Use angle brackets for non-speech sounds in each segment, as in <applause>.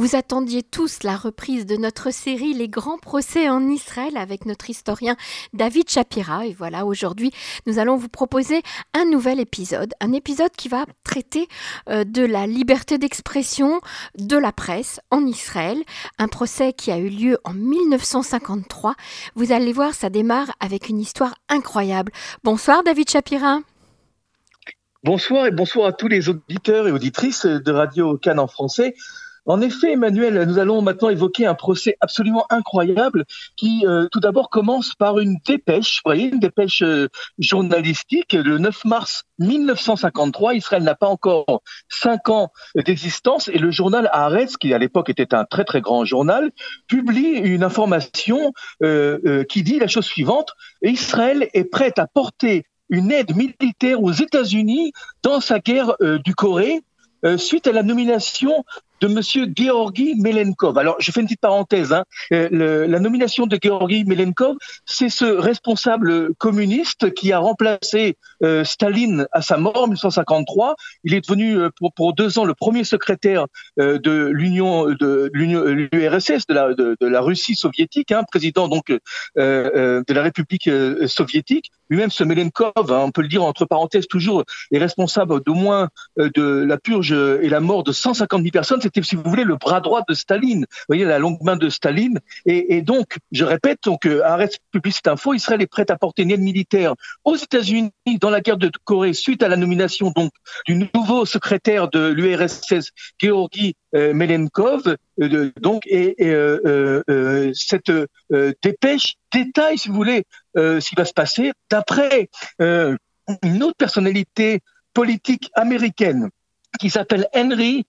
Vous attendiez tous la reprise de notre série Les grands procès en Israël avec notre historien David Shapira. Et voilà, aujourd'hui, nous allons vous proposer un nouvel épisode. Un épisode qui va traiter euh, de la liberté d'expression de la presse en Israël. Un procès qui a eu lieu en 1953. Vous allez voir, ça démarre avec une histoire incroyable. Bonsoir David Shapira. Bonsoir et bonsoir à tous les auditeurs et auditrices de Radio Cannes en français. En effet, Emmanuel, nous allons maintenant évoquer un procès absolument incroyable qui, euh, tout d'abord, commence par une dépêche, vous voyez, une dépêche euh, journalistique. Le 9 mars 1953, Israël n'a pas encore cinq ans d'existence et le journal Haaretz, qui à l'époque était un très très grand journal, publie une information euh, qui dit la chose suivante Israël est prête à porter une aide militaire aux États-Unis dans sa guerre du Corée suite à la nomination de Monsieur Georgi Melenkov. Alors, je fais une petite parenthèse. Hein. Euh, la nomination de Georgi Melenkov, c'est ce responsable communiste qui a remplacé euh, Staline à sa mort en 1953. Il est devenu euh, pour, deux ans le premier secrétaire de l'Union de l'URSS, de la, de, la Russie soviétique, hein, président donc de la République soviétique. Lui-même, ce Melenkov, hein, on peut le dire entre parenthèses toujours, est responsable d'au moins de la purge et la mort de 150 000 personnes c'était, si vous voulez, le bras droit de Staline. Vous voyez, la longue main de Staline. Et, donc, je répète, donc, euh, arrête cette info, Israël est prêt à porter une aide militaire aux États-Unis dans la guerre de Corée suite à la nomination donc du nouveau secrétaire de l'URSS, Georgi euh, Melenkov. Euh, donc, et, cette dépêche détaille, si vous voulez, ce qui va se passer d'après une autre personnalité politique américaine qui s'appelle Henry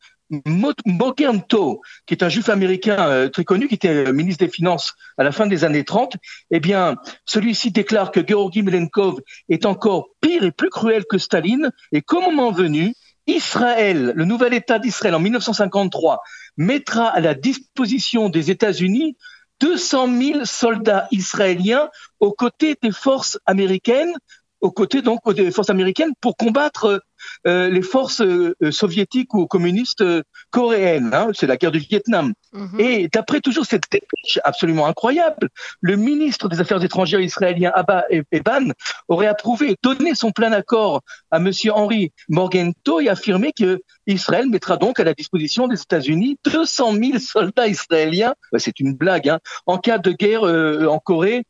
Mogento, qui est un juif américain euh, très connu, qui était euh, ministre des Finances à la fin des années 30, eh bien, celui-ci déclare que Georgi Melenkov est encore pire et plus cruel que Staline, et qu'au moment venu, Israël, le nouvel État d'Israël en 1953, mettra à la disposition des États-Unis 200 000 soldats israéliens aux côtés des forces américaines, aux côtés donc des forces américaines pour combattre euh, les forces euh, soviétiques ou communistes euh, coréennes. Hein, c'est la guerre du Vietnam. Mhm. Et d'après toujours cette dépêche absolument incroyable, le ministre des Affaires étrangères israélien Abba Eban aurait approuvé, donné son plein accord à Monsieur Henry Morgento et affirmé que Israël mettra donc à la disposition des États-Unis 200 000 soldats israéliens. C'est une blague. Hein, en cas de guerre en Corée,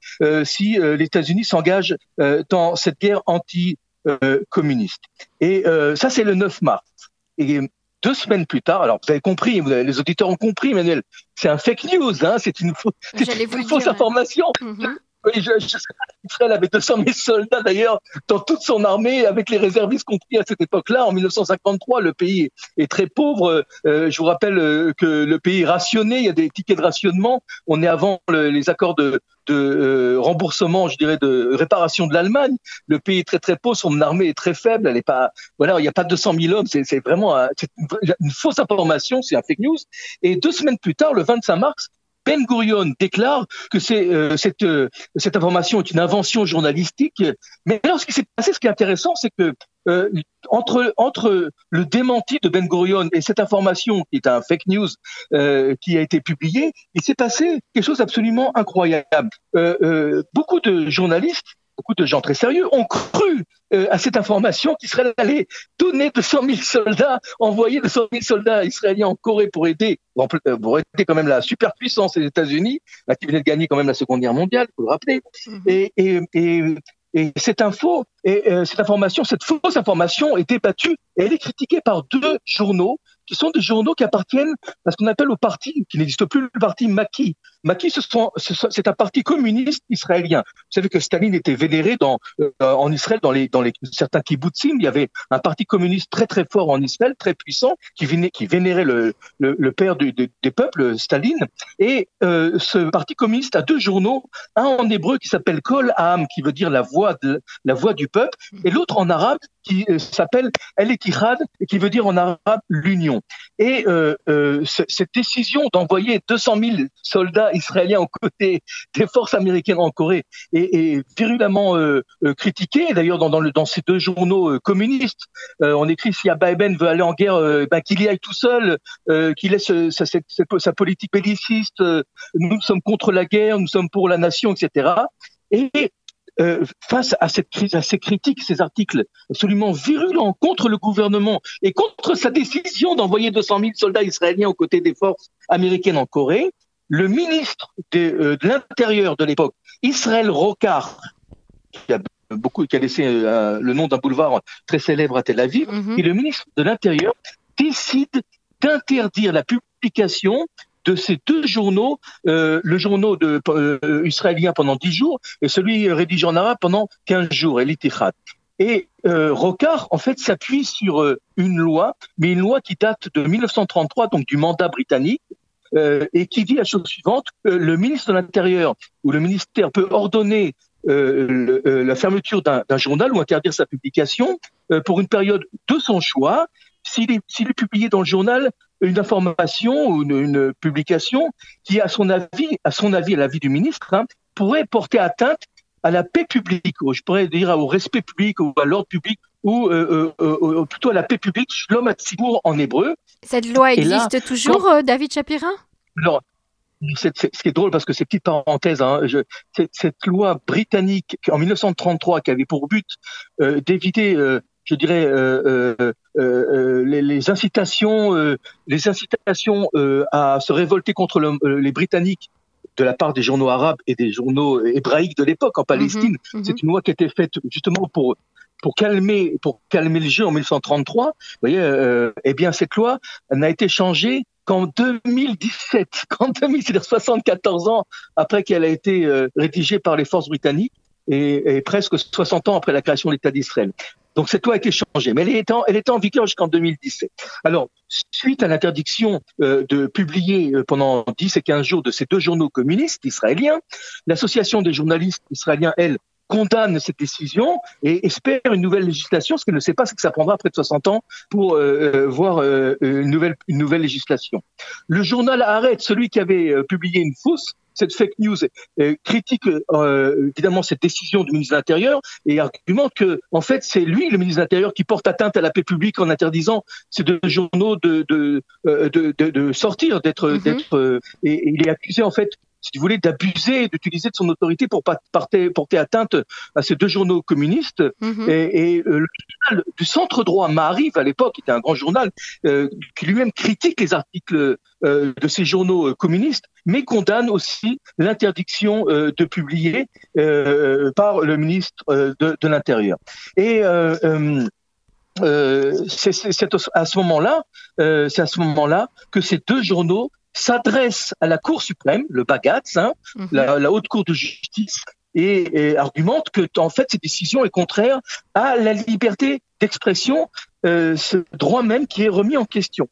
si les États-Unis s'engagent dans cette guerre anti euh, communiste. Et euh, ça, c'est le 9 mars. Et deux semaines plus tard, alors vous avez compris, les auditeurs ont compris, Manuel, c'est un fake news, hein, c'est une, fausse information. Mhm. Oui, je, je Israël avait 200 000 soldats d'ailleurs dans toute son armée, avec les réservistes compris à cette époque-là. En 1953, le pays est très pauvre. Euh, je vous rappelle euh, que le pays est rationné, il y a des tickets de rationnement. On est avant les accords de, de euh, remboursement, je dirais, de réparation de l'Allemagne. Le pays est très très pauvre, son armée est très faible. Elle est pas, voilà, il n'y a pas 200 000 hommes. C'est vraiment une, une fausse information, c'est un fake news. Et deux semaines plus tard, le 25 mars, ben Gurion déclare que euh, cette, euh, cette information est une invention journalistique. Mais alors, ce qui s'est passé, ce qui est intéressant, c'est que euh, entre, entre le démenti de Ben Gurion et cette information qui est un fake news qui a été publiée, il s'est passé quelque chose d'absolument incroyable. beaucoup de journalistes beaucoup de gens très sérieux ont cru euh, à cette information qu'Israël allait donner 200 000 soldats, envoyer 200 000 soldats israéliens en Corée pour aider, euh, pour aider quand même la superpuissance des États-Unis, qui venait de gagner quand même la Seconde Guerre mondiale, faut le rappeler. Mhm. Et, et, et, et cette info, et euh, cette information, cette fausse information est débattue et elle est critiquée par deux journaux qui sont des journaux qui appartiennent à ce qu'on appelle au parti, qui n'existe plus, le parti Maki. Maki, c'est un parti communiste israélien. Vous savez que Staline était vénéré euh, en Israël, dans, certains kibbutzim. Il y avait un parti communiste très très fort en Israël, très puissant, qui, vénérait, le, père des peuples, Staline. Et euh, ce parti communiste a deux journaux, un en hébreu qui s'appelle Kol Am, qui veut dire la voix, du peuple, et l'autre en arabe qui euh, s'appelle El Etihad, qui veut dire en arabe l'union. Et cette décision d'envoyer 200 000 soldats soldats israéliens aux côtés des forces américaines en Corée est, virulemment euh, euh, critiqué. D'ailleurs, dans, ces deux journaux communistes, on écrit si Biden veut aller en guerre, ben, qu'il y aille tout seul, qu'il laisse sa, politique belliciste. nous sommes contre la guerre, nous sommes pour la nation, etc. Et euh, face à, cette, à ces critiques, ces articles absolument virulents contre le gouvernement et contre sa décision d'envoyer 200 000 soldats israéliens aux côtés des forces américaines en Corée, le ministre de, euh, l'Intérieur de l'époque, Israël Rocard, qui a beaucoup, qui a laissé euh, le nom d'un boulevard très célèbre à Tel Aviv, mhm. et le ministre de l'Intérieur décide d'interdire la publication de ces deux journaux, euh, le journal de, euh, israélien pendant dix jours et celui rédigé en arabe pendant quinze jours, El Et Rocard, en fait, s'appuie sur une loi, mais une loi qui date de 1933, donc du mandat britannique, euh, et qui dit la chose suivante le ministre de l'Intérieur ou le ministère peut ordonner le, la fermeture d'un journal ou interdire sa publication pour une période de son choix. S'il est, est, publié dans le journal une information ou une, publication qui, à son avis, à son avis, à l'avis du ministre, hein, pourrait porter atteinte à la paix publique, ou je pourrais dire au respect public ou à l'ordre public, ou euh, euh, euh, plutôt à la paix publique, l'homme Hatzibur en hébreu. Cette loi existe toujours, David Chapirin Alors, c'est, ce qui est drôle parce que c'est petite parenthèse, hein, je, cette, loi britannique en 1933 qui avait pour but d'éviter je dirais, euh, euh, euh, les, incitations, les incitations à se révolter contre les Britanniques de la part des journaux arabes et des journaux hébraïques de l'époque en Palestine. Mhm, mhm. C'est une loi qui a été faite justement pour pour calmer pour calmer le jeu en 1933. Vous voyez, eh bien cette loi n'a été changée qu'en 2017, <laughs> qu'en 2000, c'est-à-dire 74 ans après qu'elle a été rédigée par les forces britanniques et, et, presque 60 ans après la création de l'État d'Israël. Donc cette loi a été changée, mais elle est en, elle est en vigueur jusqu'en 2017. Alors, suite à l'interdiction euh, de publier euh, pendant 10 et 15 jours de ces deux journaux communistes israéliens, l'association des journalistes israéliens, elle, condamne cette décision et espère une nouvelle législation. Ce qu'elle ne sait pas, c'est que ça prendra près de 60 ans pour euh, voir une, nouvelle, une nouvelle législation. Le journal Arrête, celui qui avait publié une fausse cette fake news euh, critique euh, évidemment cette décision du ministre de l'Intérieur et argumente que en fait c'est lui le ministre de l'Intérieur qui porte atteinte à la paix publique en interdisant ces deux journaux de de euh, de, de, sortir d'être mm-hmm. d'être et, il est accusé en fait si vous voulez, d'abuser, d'utiliser de son autorité pour porter, porter atteinte à ces deux journaux communistes. Mm-hmm. Et, et le journal du centre droit Mariv, à l'époque, qui était un grand journal, euh, qui lui-même critique les articles euh, de ces journaux communistes, mais condamne aussi l'interdiction euh, de publier euh, par le ministre euh, de, de l'Intérieur. Et euh, c'est à ce moment-là, c'est à ce moment-là que ces deux journaux s'adressent à la Cour suprême, le Bagatz, hein, mhm. la, la, haute cour de justice, et, et, argumente que en fait cette décision est contraire à la liberté d'expression, euh, ce droit même qui est remis en question.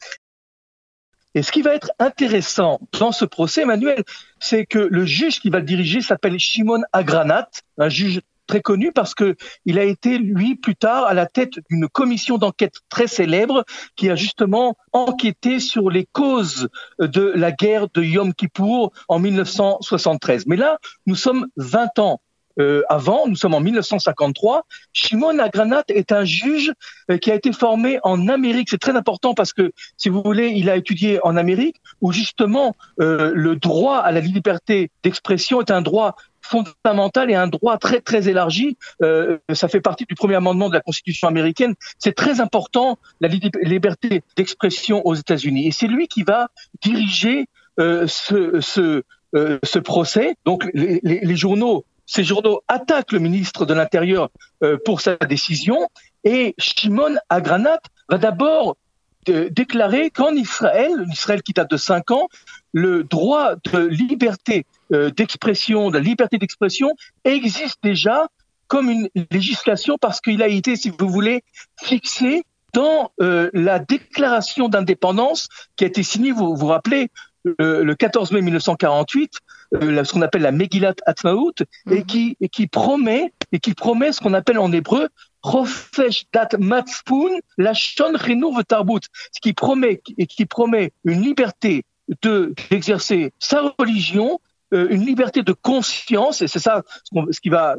Et ce qui va être intéressant dans ce procès, Emmanuel, c'est que le juge qui va le diriger s'appelle Shimon Agranat, un juge très connu parce que il a été lui plus tard à la tête d'une commission d'enquête très célèbre qui a justement enquêté sur les causes de la guerre de Yom Kippour en 1973. Mais là, nous sommes 20 ans euh, avant, nous sommes en 1953. Shimon Agranat est un juge euh, qui a été formé en Amérique. C'est très important parce que, si vous voulez, il a étudié en Amérique où justement euh, le droit à la liberté d'expression est un droit fondamental et un droit très très élargi. Euh, ça fait partie du premier amendement de la Constitution américaine. C'est très important la liberté d'expression aux États-Unis. Et c'est lui qui va diriger euh, euh, ce procès. Donc les, journaux ces journaux attaquent le ministre de l'Intérieur pour sa décision et Shimon Agranat va d'abord déclarer qu'en Israël, Israël qui date de cinq ans, le droit de liberté euh, d'expression, de la liberté d'expression existe déjà comme une législation parce qu'il a été, si vous voulez, fixé dans euh, la déclaration d'indépendance qui a été signée, vous vous rappelez, le, 14 mai 1948, euh, ce qu'on appelle la Megillat Atmaout, et mhm. qui et qui promet et qui promet ce qu'on appelle en hébreu Rofesh dat Matspun Lashon Chinur Tarbut, ce qui promet et qui promet une liberté de d'exercer sa religion une liberté de conscience, et c'est ça ce, qui va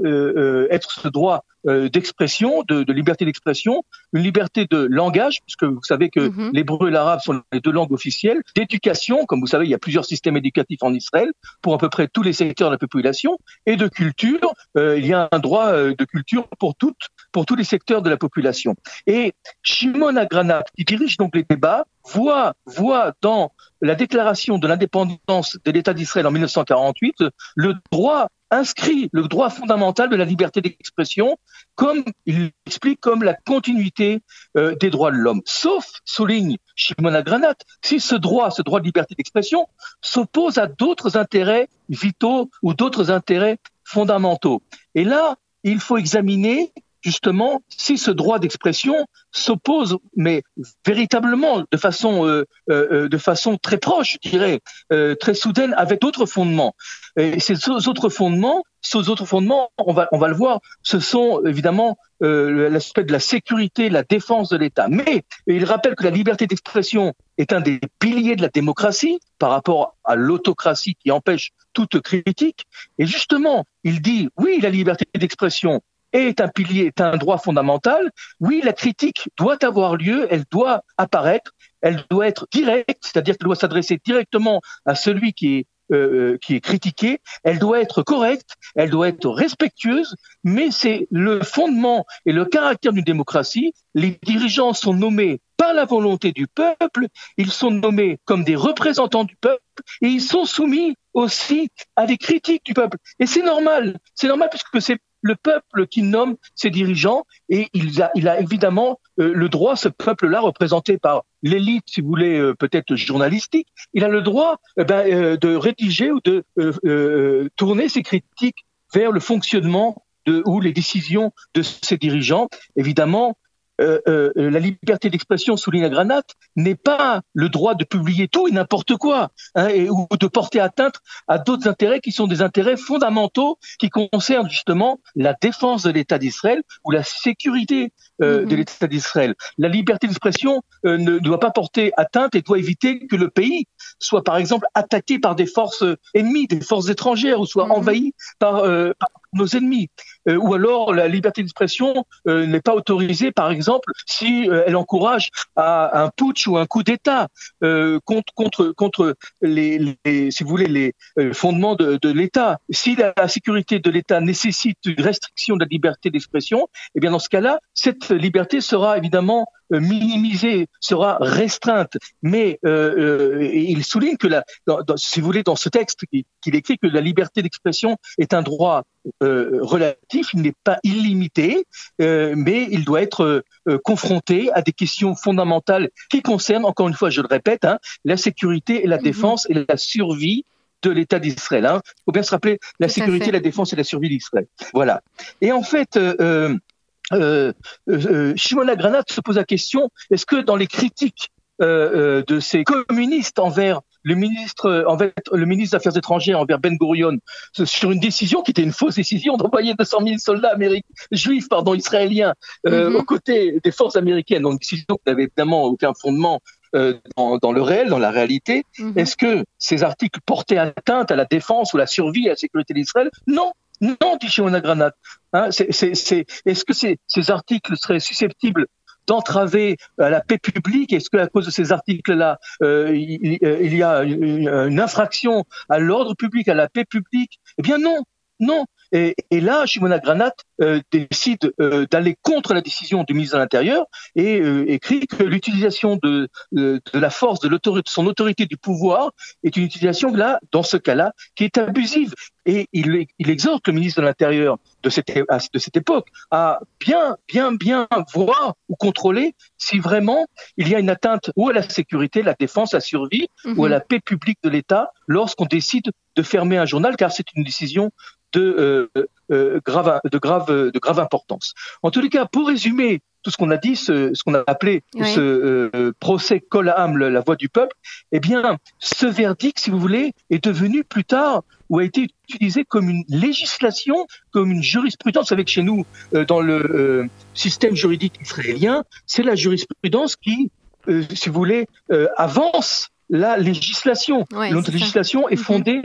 être ce droit d'expression, de, de, liberté d'expression, une liberté de langage, puisque vous savez que mm-hmm. l'hébreu et l'arabe sont les deux langues officielles, d'éducation, comme vous savez, il y a plusieurs systèmes éducatifs en Israël pour à peu près tous les secteurs de la population, et de culture, il y a un droit de culture pour toutes, pour tous les secteurs de la population. Et Shimon Agranat, qui dirige donc les débats, voit, voit dans la déclaration de l'indépendance de l'État d'Israël en 1948 le droit inscrit le droit fondamental de la liberté d'expression, comme il explique comme la continuité euh, des droits de l'homme. Sauf, souligne Shimon Agranat, si ce droit, ce droit de liberté d'expression, s'oppose à d'autres intérêts vitaux ou d'autres intérêts fondamentaux. Et là, il faut examiner justement si ce droit d'expression s'oppose, mais véritablement de façon, euh, euh, euh, de façon très proche, je dirais, très soudaine, avec d'autres fondements. Et ces autres fondements, ces autres fondements, on va, on va le voir, ce sont évidemment l'aspect de la sécurité, la défense de l'État. Mais il rappelle que la liberté d'expression est un des piliers de la démocratie par rapport à l'autocratie qui empêche toute critique. Et justement, il dit, oui, la liberté d'expression, est un pilier, est un droit fondamental. Oui, la critique doit avoir lieu, elle doit apparaître, elle doit être directe, c'est-à-dire qu'elle doit s'adresser directement à celui qui est euh, qui est critiqué, elle doit être correcte, elle doit être respectueuse, mais c'est le fondement et le caractère d'une démocratie. Les dirigeants sont nommés par la volonté du peuple, ils sont nommés comme des représentants du peuple et ils sont soumis aussi à des critiques du peuple. Et c'est normal, c'est normal puisque c'est le peuple qui nomme ses dirigeants et il a, évidemment euh, le droit, ce peuple-là représenté par l'élite, si vous voulez, euh, peut-être journalistique, il a le droit eh ben, euh, de rédiger ou de tourner ses critiques vers le fonctionnement de, ou les décisions de ses dirigeants. Évidemment, euh, euh, la liberté d'expression, souligne Granat, n'est pas le droit de publier tout et n'importe quoi, hein, et, ou de porter atteinte à d'autres intérêts qui sont des intérêts fondamentaux qui concernent justement la défense de l'État d'Israël ou la sécurité euh, de mhm. l'État d'Israël. La liberté d'expression ne doit pas porter atteinte et doit éviter que le pays soit par exemple attaqué par des forces ennemies, des forces étrangères, ou soit mhm. envahi par, par nos ennemis. Euh, ou alors la liberté d'expression euh, n'est pas autorisée, par exemple, si euh, elle encourage à un putsch ou un coup d'État contre contre contre les, les, si vous voulez les fondements de, de l'État. Si la, sécurité de l'État nécessite une restriction de la liberté d'expression, eh bien dans ce cas-là, cette liberté sera évidemment minimisée, sera restreinte. Mais euh, il souligne que, la, si vous voulez, dans ce texte qu'il écrit, que la liberté d'expression est un droit euh, il n'est pas illimité, euh, mais il doit être euh, confronté à des questions fondamentales qui concernent, encore une fois, je le répète, hein, la sécurité et la mhm. défense et la survie de l'État d'Israël. Il hein. faut bien se rappeler la sécurité, la défense et la survie d'Israël. Voilà. Et en fait, euh, euh, Shimon Agranat se pose la question est-ce que dans les critiques de ces communistes envers le ministre, en fait, le ministre des Affaires étrangères envers Ben Gurion sur une décision qui était une fausse décision d'envoyer 200 000 soldats américains, juifs, pardon, israéliens, euh, mhm. aux côtés des forces américaines. Donc, une décision qui n'avait évidemment aucun fondement euh, dans, dans, le réel, dans la réalité. Mhm. Est-ce que ces articles portaient atteinte à la défense ou la survie à la sécurité d'Israël? Non. Non, dit Shimon Granat. Hein, Est-ce que ces, ces articles seraient susceptibles d'entraver euh, la paix publique Est-ce qu'à cause de ces articles-là, euh, il, il, y a une, infraction à l'ordre public, à la paix publique? Eh bien non, non. Et, et là, Shimona Granat euh, décide euh, d'aller contre la décision du ministre de l'Intérieur et euh, écrit que l'utilisation de, de, la force, de, de son autorité du pouvoir est une utilisation là, dans ce cas-là, qui est abusive. Et il, il exhorte le ministre de l'Intérieur de cette, de cette époque à bien, bien, bien voir ou contrôler si vraiment il y a une atteinte ou à la sécurité, la défense, la survie, ou à mhm. la paix publique de l'État lorsqu'on décide de fermer un journal, car c'est une décision de, euh, euh, grave, de, grave, de grave importance. En tous les cas, pour résumer tout ce qu'on a dit, ce, ce qu'on a appelé ce euh, procès Colham, la voix du peuple, eh bien, ce verdict, si vous voulez, est devenu plus tard ou a été utilisé comme une législation, comme une jurisprudence. Que chez nous, dans le système juridique israélien, c'est la jurisprudence qui, si vous voulez, avance la législation. Notre législation est mhm. fondée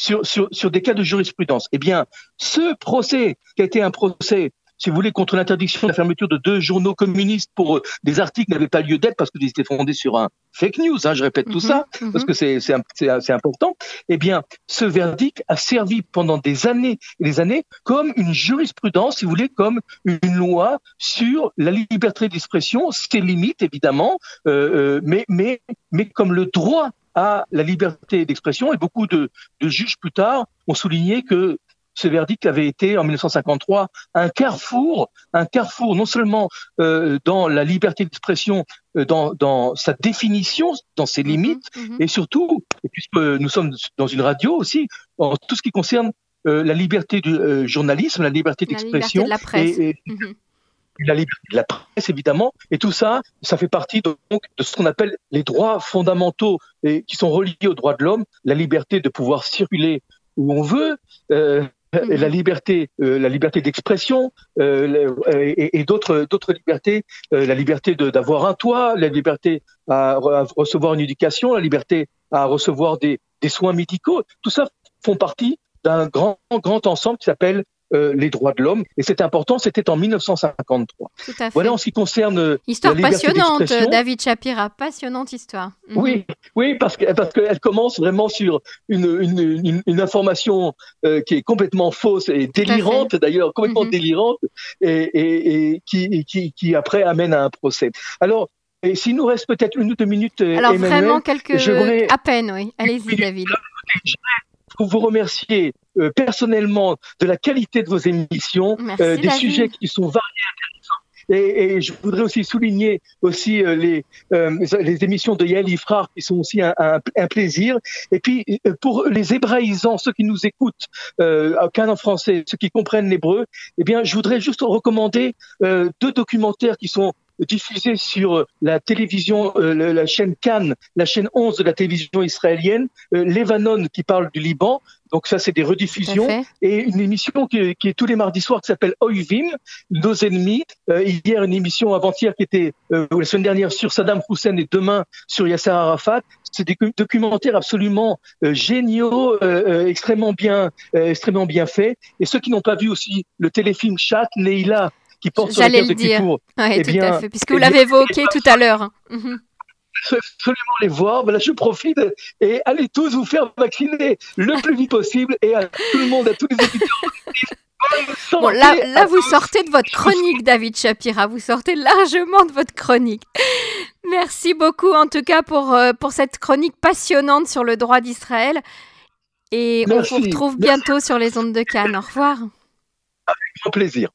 sur, sur, sur des cas de jurisprudence. Eh bien, ce procès qui a été un procès si vous voulez, contre l'interdiction de la fermeture de deux journaux communistes pour euh, des articles qui n'avaient pas lieu d'être parce qu'ils étaient fondés sur un fake news, hein, je répète tout mhm, ça, mhm. parce que c'est important, eh bien, ce verdict a servi pendant des années et des années comme une jurisprudence, si vous voulez, comme une loi sur la liberté d'expression, ses limites, évidemment, euh, euh, mais, mais, mais comme le droit à la liberté d'expression et beaucoup de, de, juges plus tard ont souligné que ce verdict avait été en 1953 un carrefour, un carrefour non seulement euh, dans la liberté d'expression, euh, dans, dans, sa définition, dans ses mhm, limites, mhm. et surtout, puisque nous sommes dans une radio aussi, en tout ce qui concerne euh, la liberté du journalisme, la liberté d'expression, la presse. Et, mhm. La liberté de la presse évidemment, et tout ça, ça fait partie de ce qu'on appelle les droits fondamentaux et qui sont reliés aux droits de l'homme, la liberté de pouvoir circuler où on veut, euh, la liberté, euh, la liberté d'expression euh, et, d'autres libertés, la liberté d'avoir un toit, la liberté à, recevoir une éducation, la liberté à recevoir des, soins médicaux. Tout ça font partie d'un grand ensemble qui s'appelle euh, les droits de l'homme. Et c'est important, c'était en 1953. Tout à fait. Voilà en ce qui concerne euh, histoire passionnante, David Shapira, passionnante histoire. Mhm. Oui, oui, parce que parce qu'elle commence vraiment sur une une, une, information euh, qui est complètement fausse et délirante d'ailleurs, complètement mhm. délirante et, et, et qui, qui qui après amène à un procès. Alors et s'il nous reste peut-être une ou deux minutes, alors vraiment quelques à peine, oui. Allez-y, David. Pour vous remercier euh, personnellement de la qualité de vos émissions, euh, des sujets qui sont variés et, et, je voudrais aussi souligner aussi euh, les, les émissions de Yael Ifrar qui sont aussi un, un, un, plaisir. Et puis pour les hébraïsants, ceux qui nous écoutent, euh, en français, ceux qui comprennent l'hébreu, eh bien, je voudrais juste recommander deux documentaires qui sont diffusés sur la télévision, la chaîne Cannes, la chaîne 11 de la télévision israélienne, Lebanon qui parle du Liban, donc ça, c'est des rediffusions et une émission qui, qui, est tous les mardis soirs qui s'appelle Oivim, nos ennemis. Euh, hier, une émission avant-hier qui était euh, la semaine dernière sur Saddam Hussein et demain sur Yasser Arafat. C'est des documentaires absolument euh, géniaux, euh, extrêmement bien, extrêmement bien faits. Et ceux qui n'ont pas vu aussi le téléfilm Chat Neila qui porte sur le de dire. Ouais, eh tout bien, à fait, puisque vous l'avez évoqué tout à l'heure. Absolument les voir. Voilà, je profite et allez tous vous faire vacciner le plus vite possible et à tout le monde, à tous les étudiants. Bon, là, là vous sortez de votre chronique, David Shapira. Vous sortez largement de votre chronique. Merci beaucoup, en tout cas, pour, euh, pour cette chronique passionnante sur le droit d'Israël. Et Merci. on vous retrouve bientôt Merci. sur les ondes de Cannes. Au revoir. Avec grand plaisir.